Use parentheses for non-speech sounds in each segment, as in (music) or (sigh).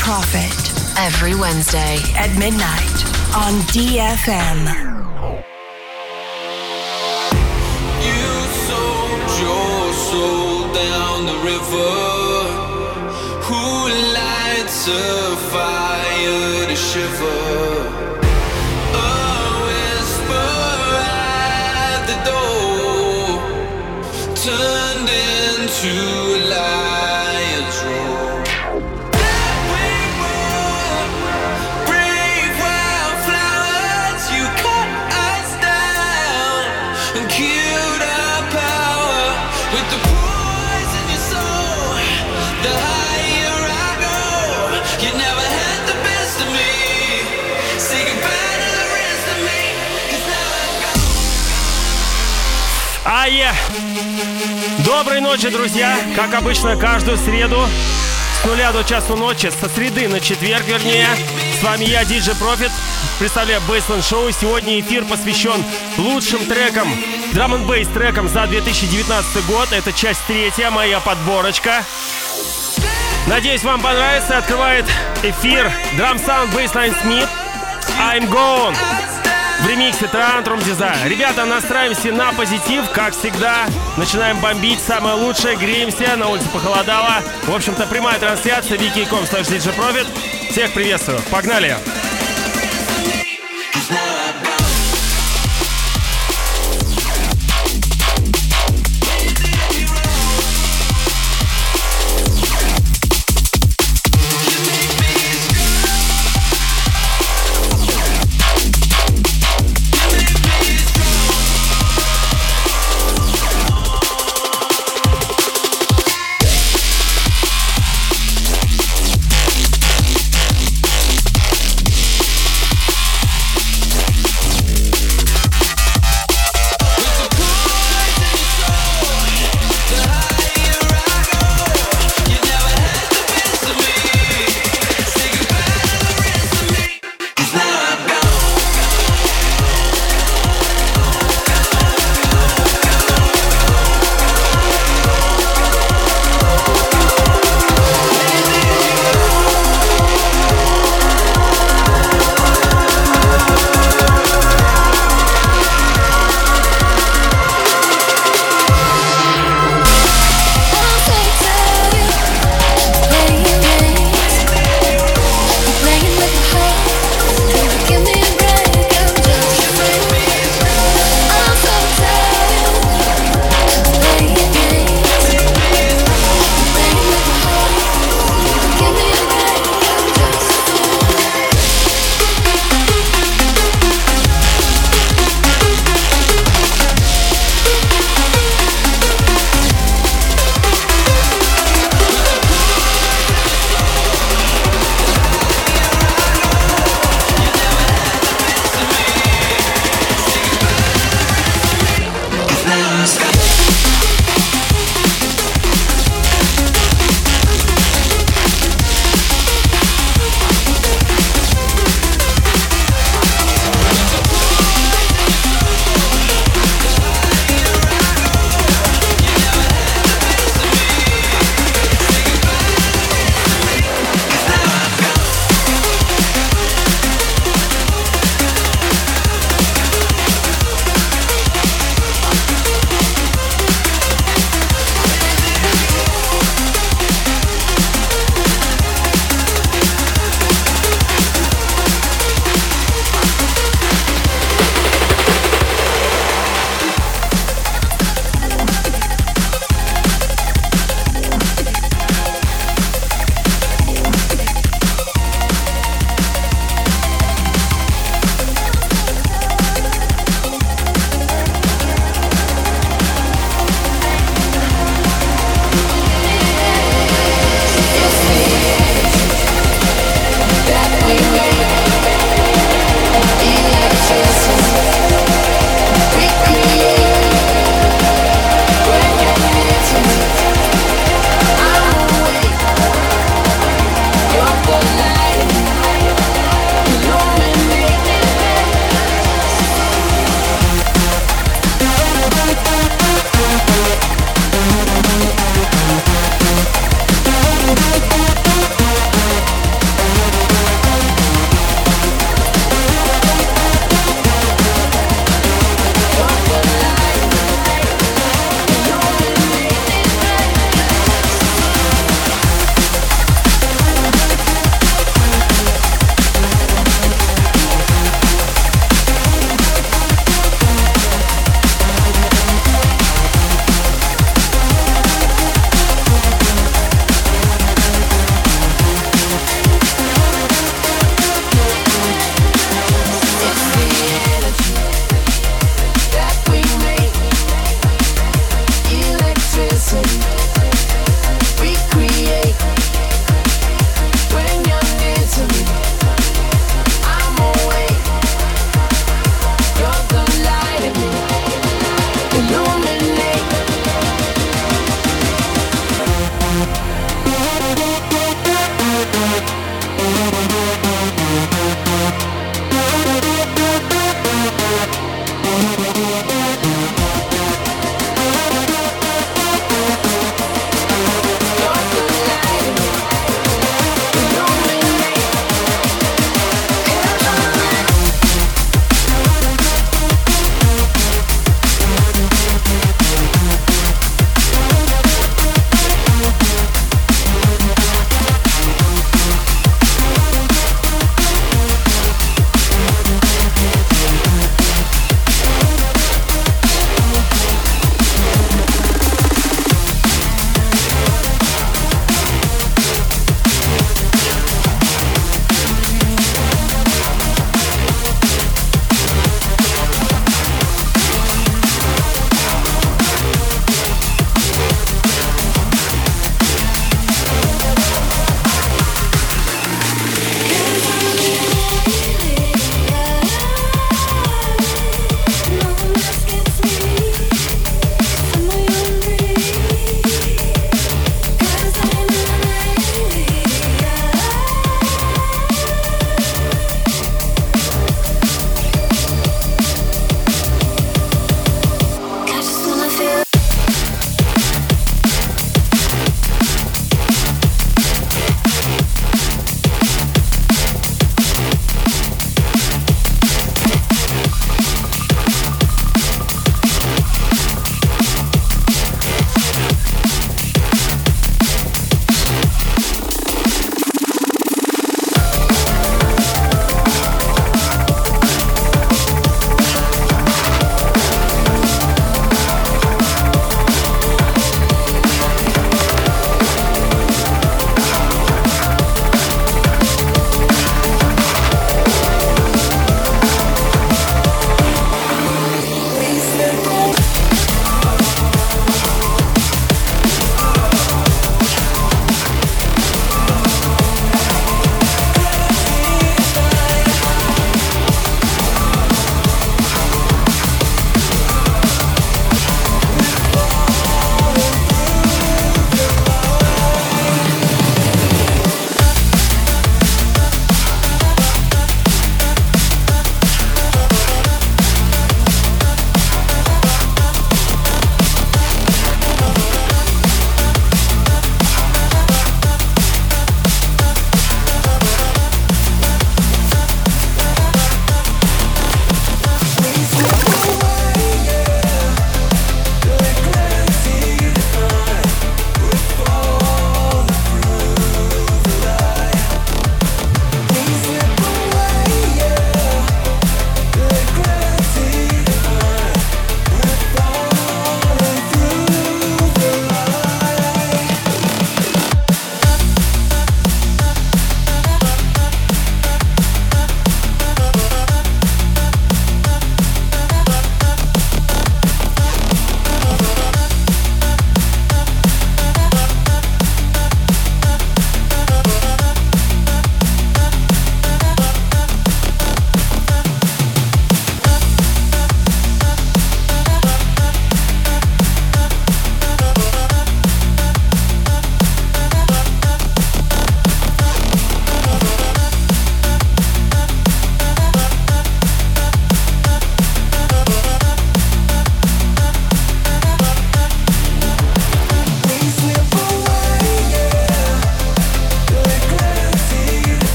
Profit Every Wednesday. at midnight on DFM. You sold your soul down the river. Who lights a fire to shiver? Доброй ночи, друзья! Как обычно, каждую среду с нуля до часу ночи, со среды на четверг, вернее. С вами я, Диджей Профит. Представляю Бейсленд Шоу. Сегодня эфир посвящен лучшим трекам, драм н бейс трекам за 2019 год. Это часть третья, моя подборочка. Надеюсь, вам понравится. Открывает эфир Drum Sound Bassline Smith. I'm Gone. Ремиксе Трантрум Дизайн. Ребята, настраиваемся на позитив, как всегда. Начинаем бомбить, самое лучшее, греемся, на улице похолодало. В общем-то, прямая трансляция, wiki.com slash. Всех приветствую, погнали! You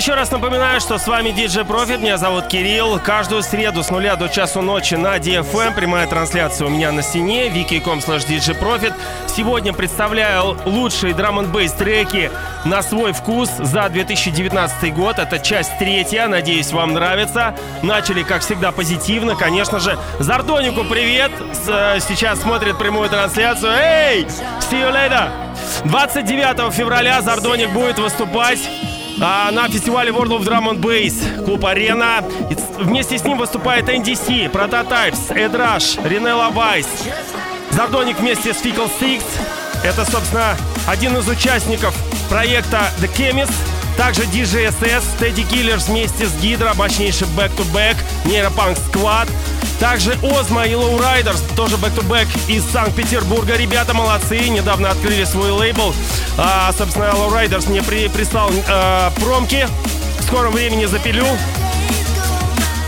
еще раз напоминаю, что с вами DJ Profit, меня зовут Кирилл. Каждую среду с нуля до часу ночи на DFM прямая трансляция у меня на стене, wiki.com slash Profit. Сегодня представляю лучшие драм н треки на свой вкус за 2019 год. Это часть третья, надеюсь, вам нравится. Начали, как всегда, позитивно. Конечно же, Зардонику привет! Сейчас смотрит прямую трансляцию. Эй! See you later! 29 февраля Зардоник будет выступать а, на фестивале World of Drum and Bass, клуб Арена. Вместе с ним выступает NDC, Prototypes, Ed Rush, Ринелла Вайс. Зардоник вместе с Fickle Six. Это, собственно, один из участников проекта The Chemist. Также DJSS, Teddy Killers вместе с Гидро, мощнейший back-to-back, Нейропанк Squad. Также Озма и Low Riders, тоже back-to-back из Санкт-Петербурга. Ребята молодцы, недавно открыли свой лейбл. А, собственно, Low Riders мне при, прислал а, промки. В скором времени запилю.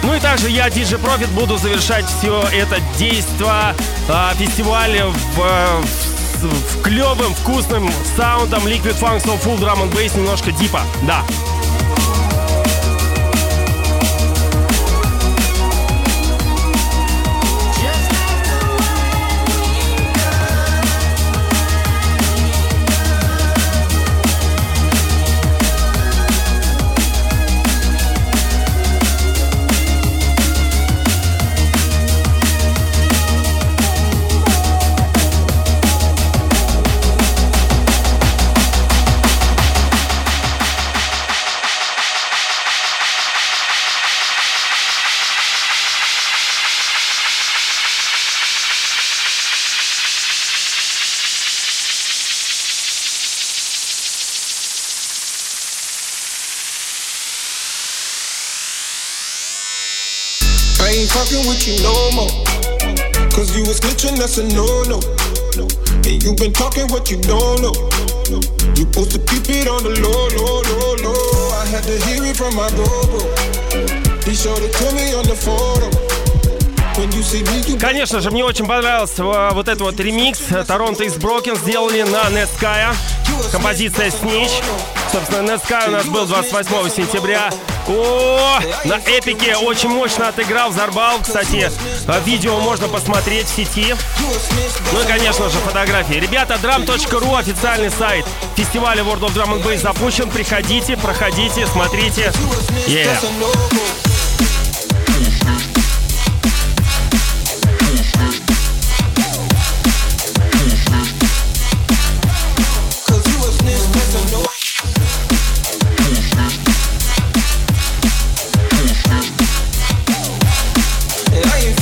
Ну и также я, DJ Profit, буду завершать все это действо а, фестиваля в, в клевым, вкусным саундом Liquid Funk Soul Full Drum and Bass, немножко дипа, да. Fucking with you no more. Cause you was snitching, that's a no no. And you been talking what you don't know. You supposed to keep it on the low, low, low, low. I had to hear it from my bro, bro. He showed it to me on the photo. Конечно же, мне очень понравился вот этот вот ремикс. Торонто из Брокен сделали на Netsky. Композиция Snitch. Собственно, Netsky у нас был 28 сентября. О, на эпике очень мощно отыграл, взорвал. Кстати, видео можно посмотреть в сети. Ну и, конечно же, фотографии. Ребята, drum.ru официальный сайт фестиваля World of Drum and Bass запущен. Приходите, проходите, смотрите. Yeah.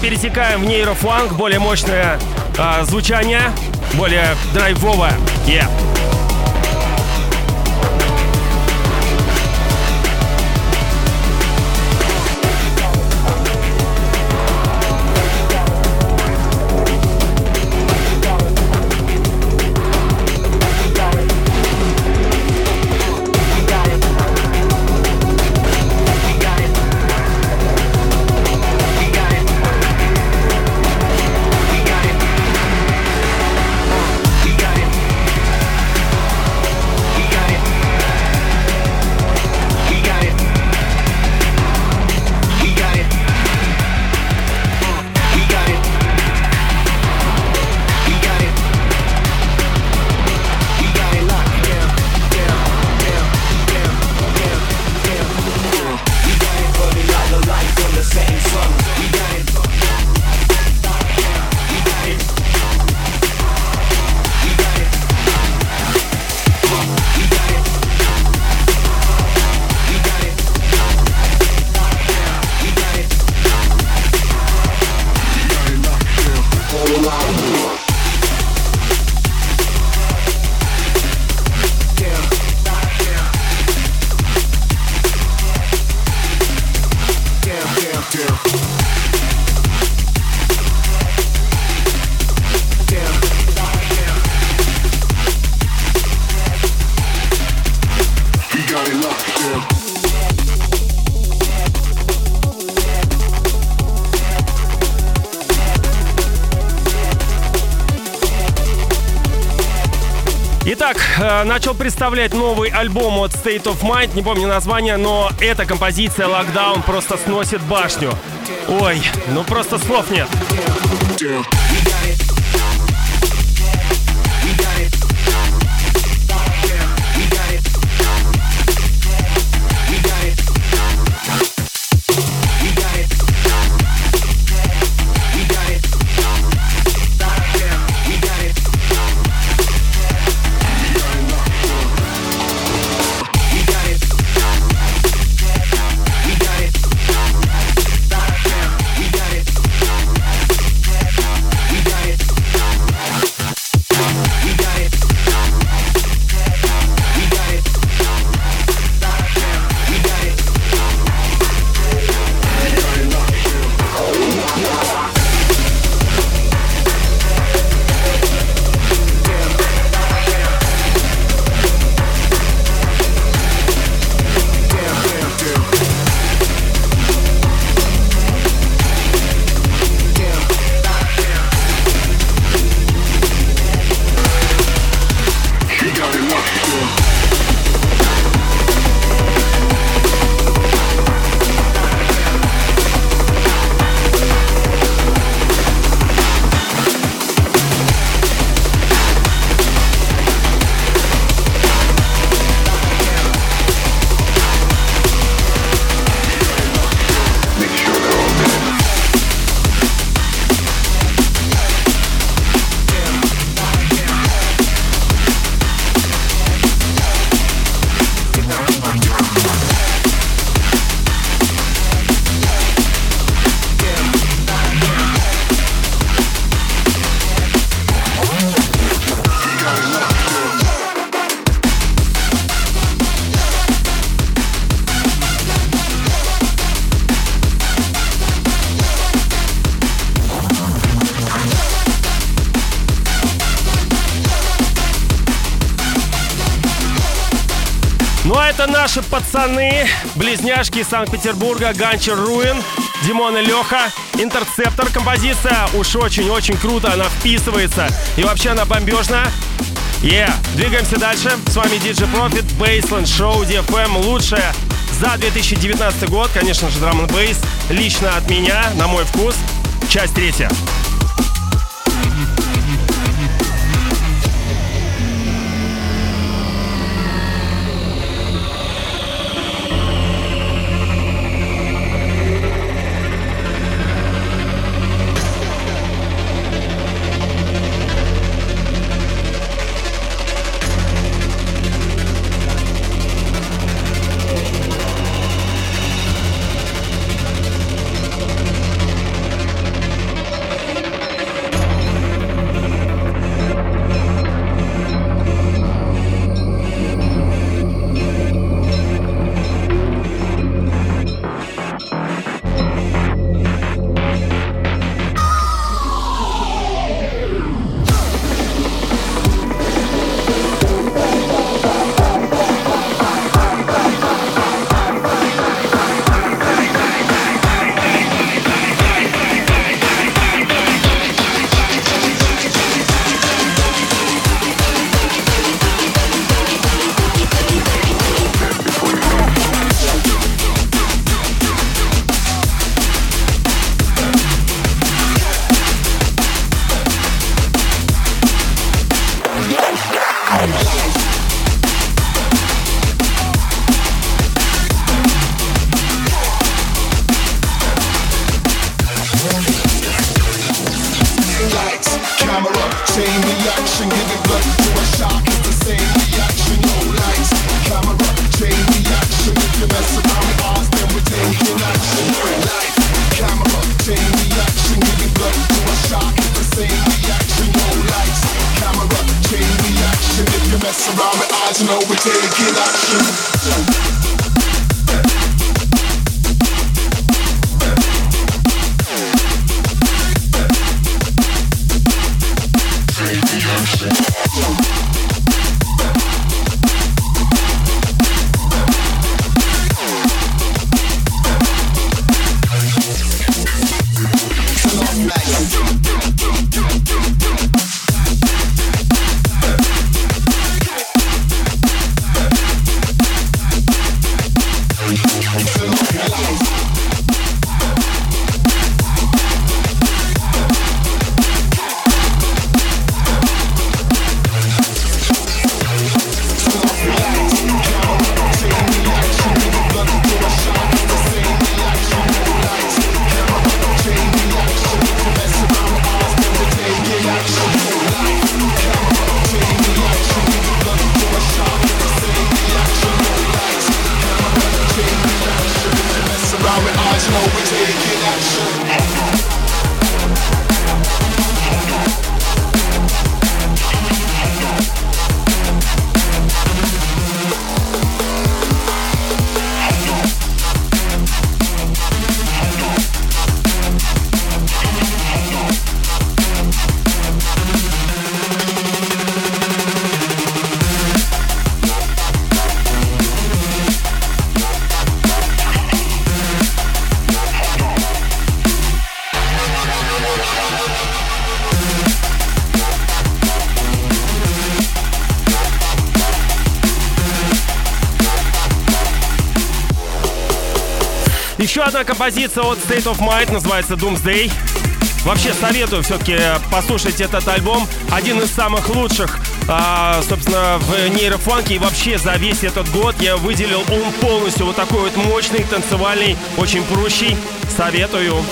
Пересекаем в нейрофанк, более мощное э, звучание, более драйвовое. Yeah. Начал представлять новый альбом от State of Mind, не помню название, но эта композиция Lockdown просто сносит башню. Ой, ну просто слов нет. Наши пацаны, близняшки из Санкт-Петербурга, Ганчер Руин, Димон и Леха, Интерцептор композиция, уж очень-очень круто, она вписывается, и вообще она бомбежная. Yeah, двигаемся дальше. С вами DJ Profit, Baseline Show DFM, лучшее за 2019 год, конечно же, драм бейс лично от меня, на мой вкус. Часть третья. Одна композиция от State of Mind называется Doomsday. Вообще советую все-таки послушать этот альбом. Один из самых лучших, а, собственно, в нейрофанке. И вообще за весь этот год я выделил он полностью вот такой вот мощный, танцевальный, очень прущий. Советую.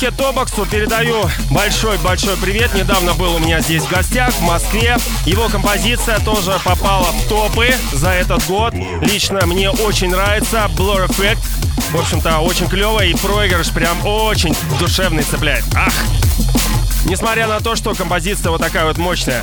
Лехе Тобоксу передаю большой-большой привет. Недавно был у меня здесь в гостях в Москве. Его композиция тоже попала в топы за этот год. Лично мне очень нравится Blur Effect. В общем-то, очень клево и проигрыш прям очень душевный цепляет. Ах! Несмотря на то, что композиция вот такая вот мощная.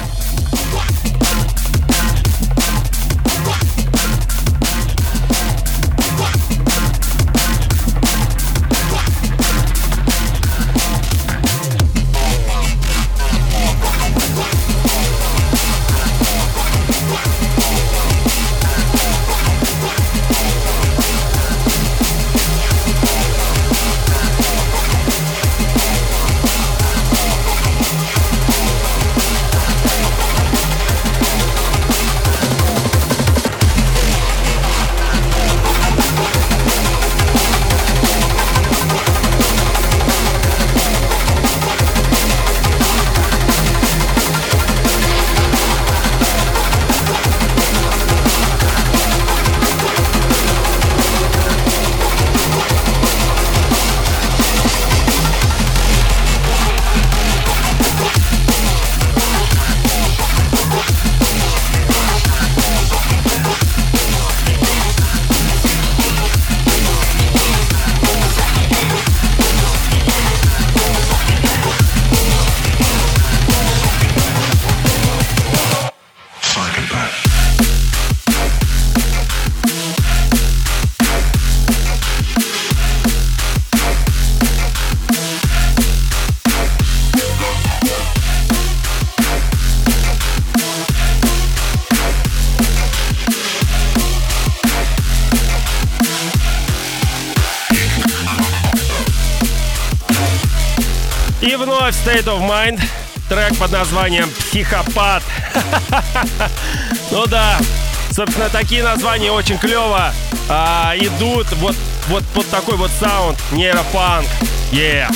State of Mind, трек под названием «Психопат». (laughs) ну да, собственно, такие названия очень клево а, идут вот, вот под такой вот саунд, нейропанк. Yeah.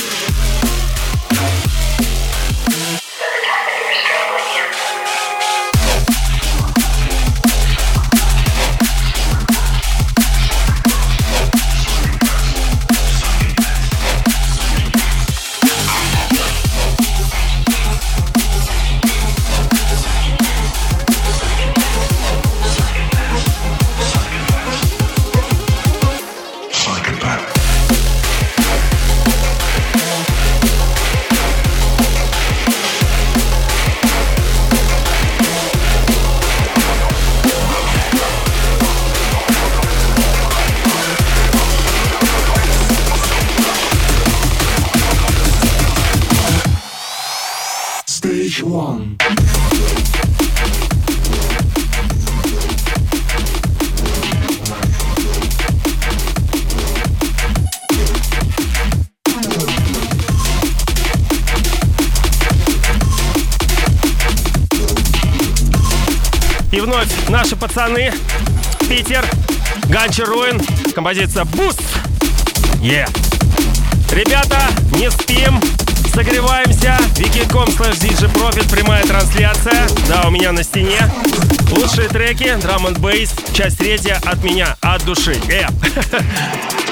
Наши пацаны. Питер, Ганчи Руин, композиция Буст. Yeah. Ребята, не спим, согреваемся. Wiki.com slash DJ Profit, прямая трансляция. Да, у меня на стене. Лучшие треки, драм н бейс, часть третья от меня, от души. Yeah. (laughs)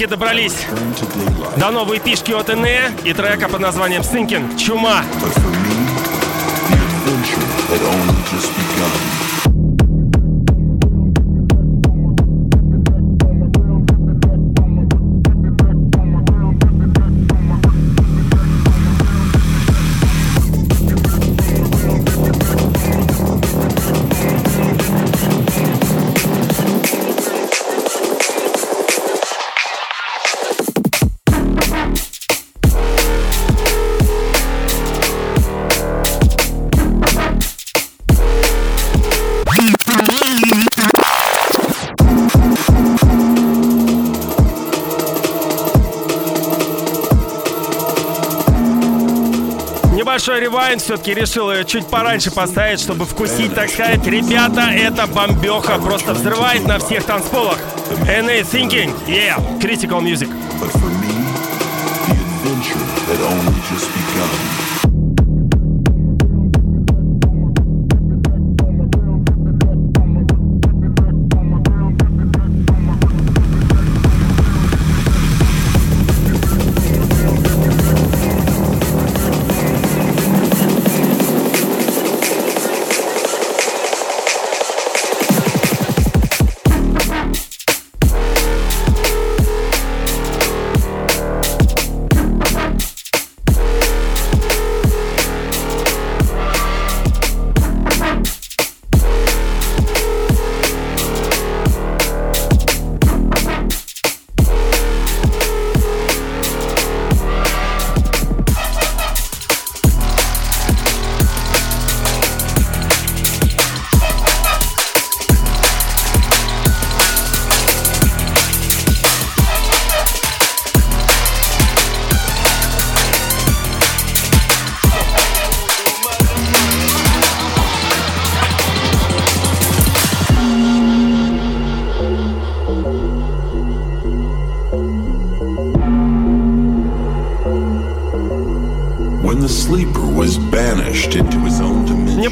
наконец-таки добрались до новой пишки от Эне и трека под названием Thinking Чума. But for me, the adventure had only just begun. Ревайн все-таки решил ее чуть пораньше поставить, чтобы вкусить, так сказать. Ребята, это бомбеха, просто взрывает на всех танцполах. NA Thinking, yeah, critical music. But for me, the adventure had only just begun.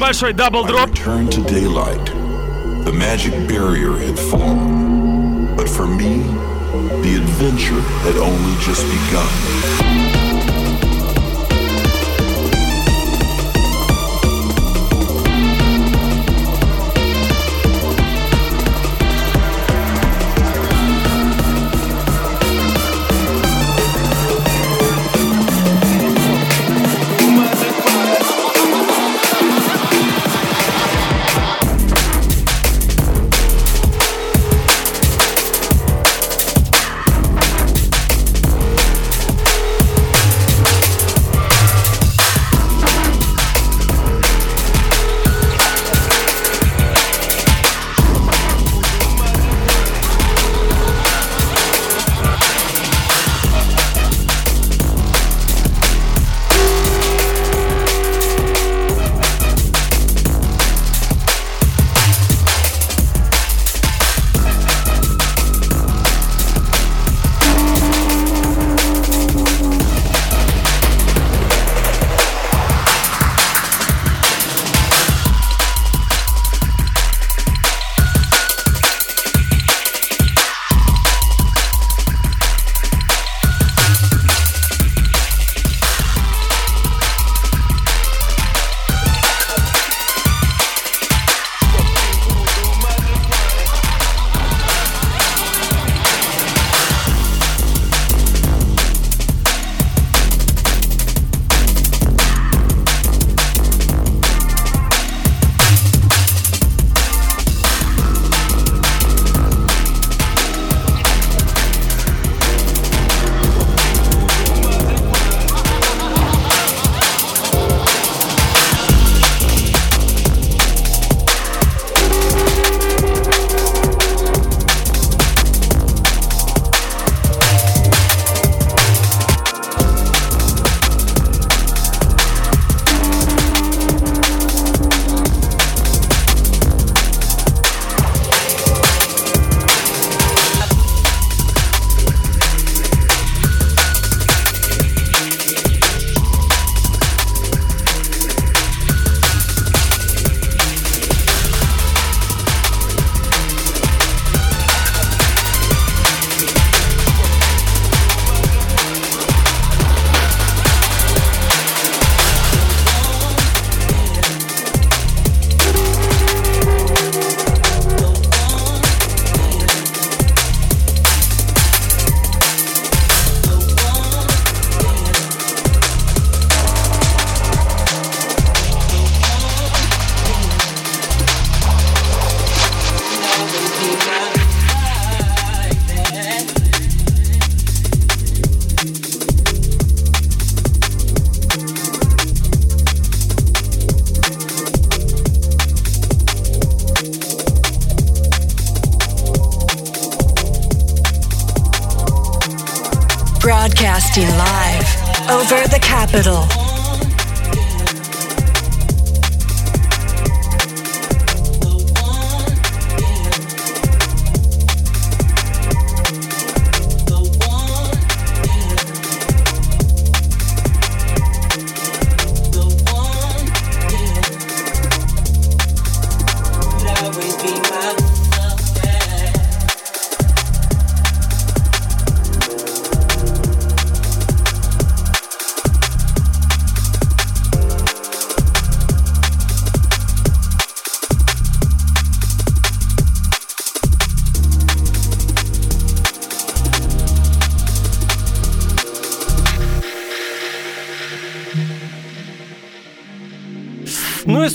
небольшой дабл-дроп. to daylight. The magic barrier had fallen. But for me, the adventure had only just begun.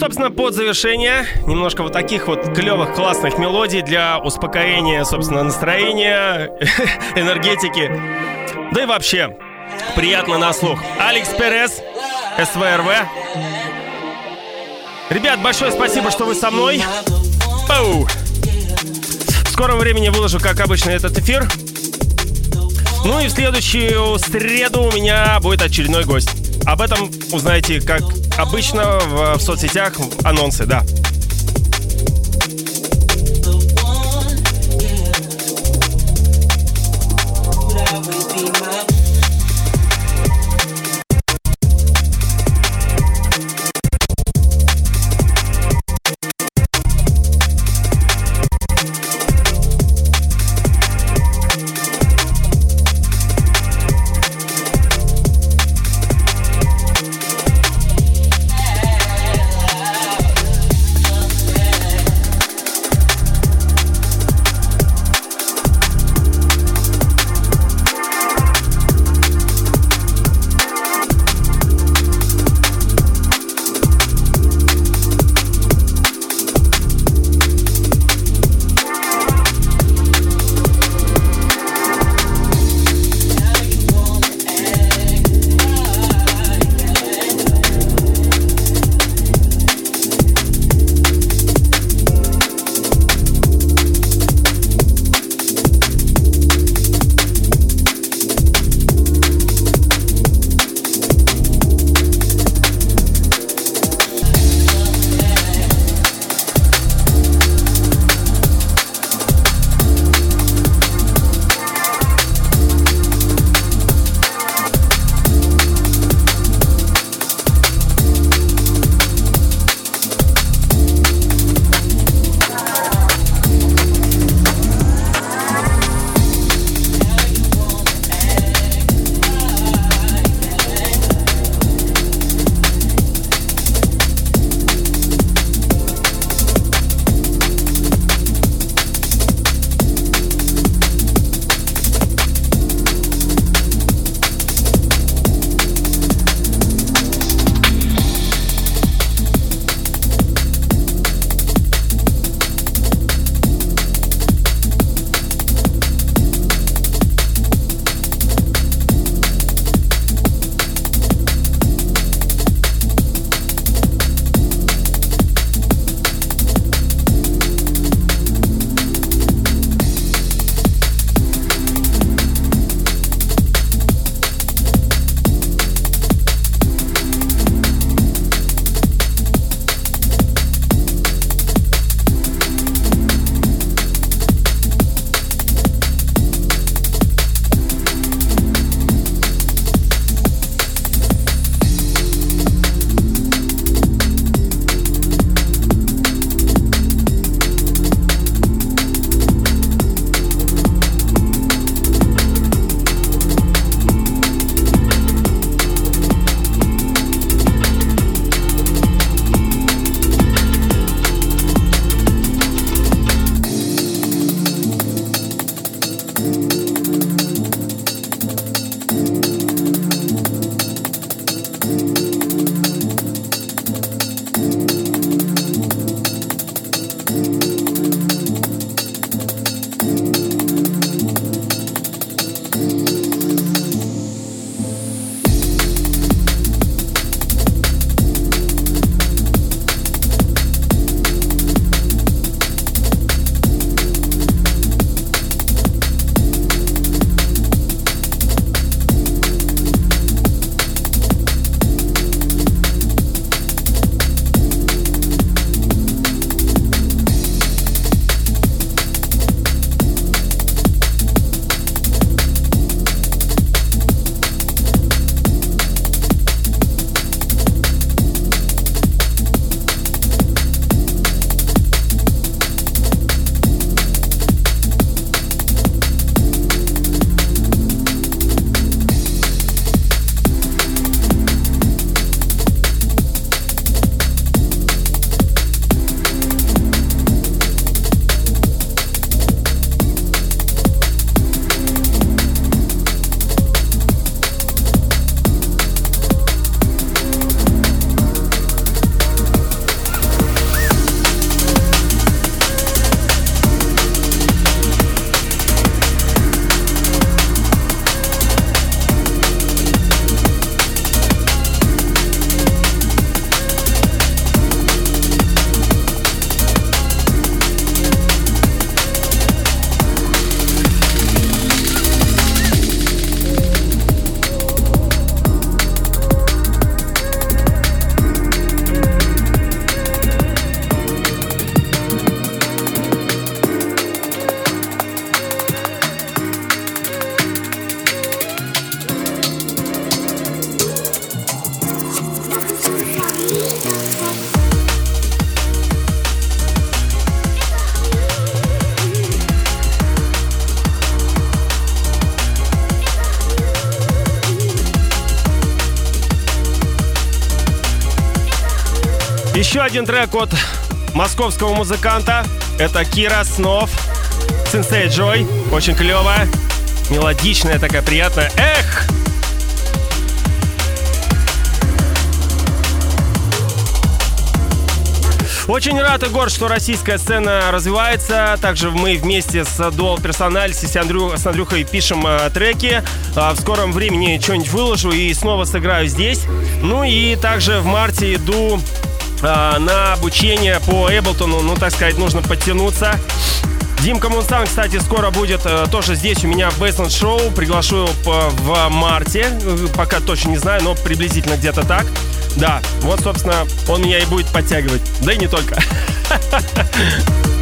Собственно, под завершение немножко вот таких вот клевых, классных мелодий для успокоения, собственно, настроения, (laughs) энергетики. Да и вообще, приятно на слух. Алекс Перес, СВРВ. Ребят, большое спасибо, что вы со мной. Оу. В скором времени выложу, как обычно, этот эфир. Ну и в следующую среду у меня будет очередной гость. Об этом узнаете, как обычно, в, соцсетях анонсы, да. Один трек от московского музыканта. Это Кира Снов. Сенсей Джой. Очень клевая. Мелодичная такая, приятная. Эх! Очень рад, Егор, что российская сцена развивается. Также мы вместе с Dual Personality с, Андрю, с Андрюхой пишем э, треки. А в скором времени что-нибудь выложу и снова сыграю здесь. Ну и также в марте иду на обучение по Эблтону. Ну, так сказать, нужно подтянуться. Димка Мунстан, кстати, скоро будет э, тоже здесь у меня в Бейсленд Шоу. Приглашу его в марте. Пока точно не знаю, но приблизительно где-то так. Да, вот, собственно, он меня и будет подтягивать. Да и не только. (laughs)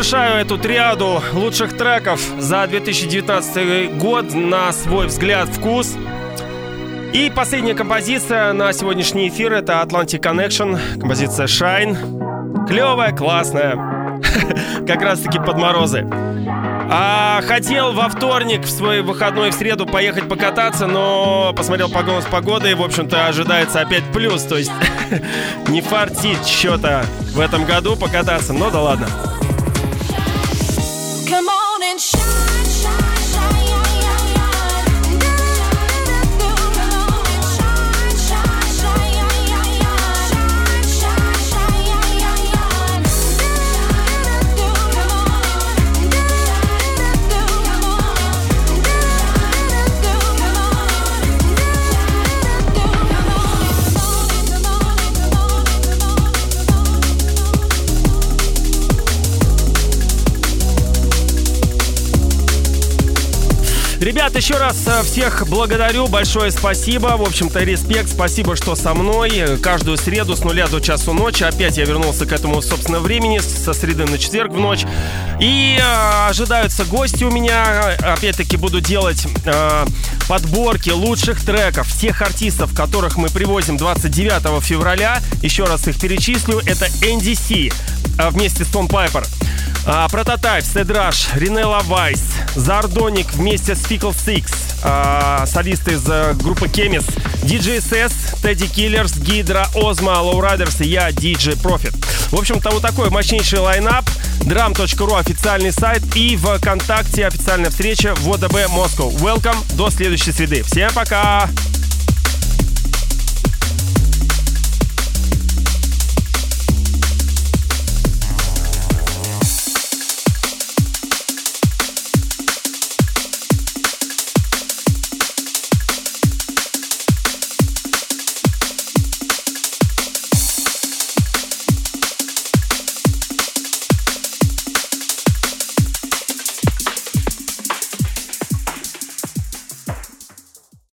завершаю эту триаду лучших треков за 2019 год на свой взгляд, вкус. И последняя композиция на сегодняшний эфир это Atlantic Connection, композиция Shine. Клевая, классная, (laughs) как раз таки под морозы. А, хотел во вторник, в свой выходной в среду поехать покататься, но посмотрел прогноз погоды и, в общем-то, ожидается опять плюс. То есть (laughs) не фартит что-то в этом году покататься, но да ладно. Come on and shine, shine. Ребят, еще раз э, всех благодарю, большое спасибо. В общем-то, респект, спасибо, что со мной. Каждую среду с нуля до часу ночи. Опять я вернулся к этому, собственно, времени, со среды на четверг в ночь. И э, ожидаются гости у меня. Опять-таки буду делать э, подборки лучших треков всех артистов, которых мы привозим 29 февраля. Еще раз их перечислю. Это NDC э, вместе с Том Пайпер. А, Прототайп, Седраш, Ринелла Вайс, Зардоник вместе с Fickle Six, а, солист из а, группы Кемис, DJ SS, Тедди Киллерс, Гидра, Озма, Лоурайдерс и я, DJ Profit. В общем-то, вот такой мощнейший лайнап. Drum.ru официальный сайт и ВКонтакте официальная встреча в ОДБ Москва. Welcome, до следующей среды. Всем пока!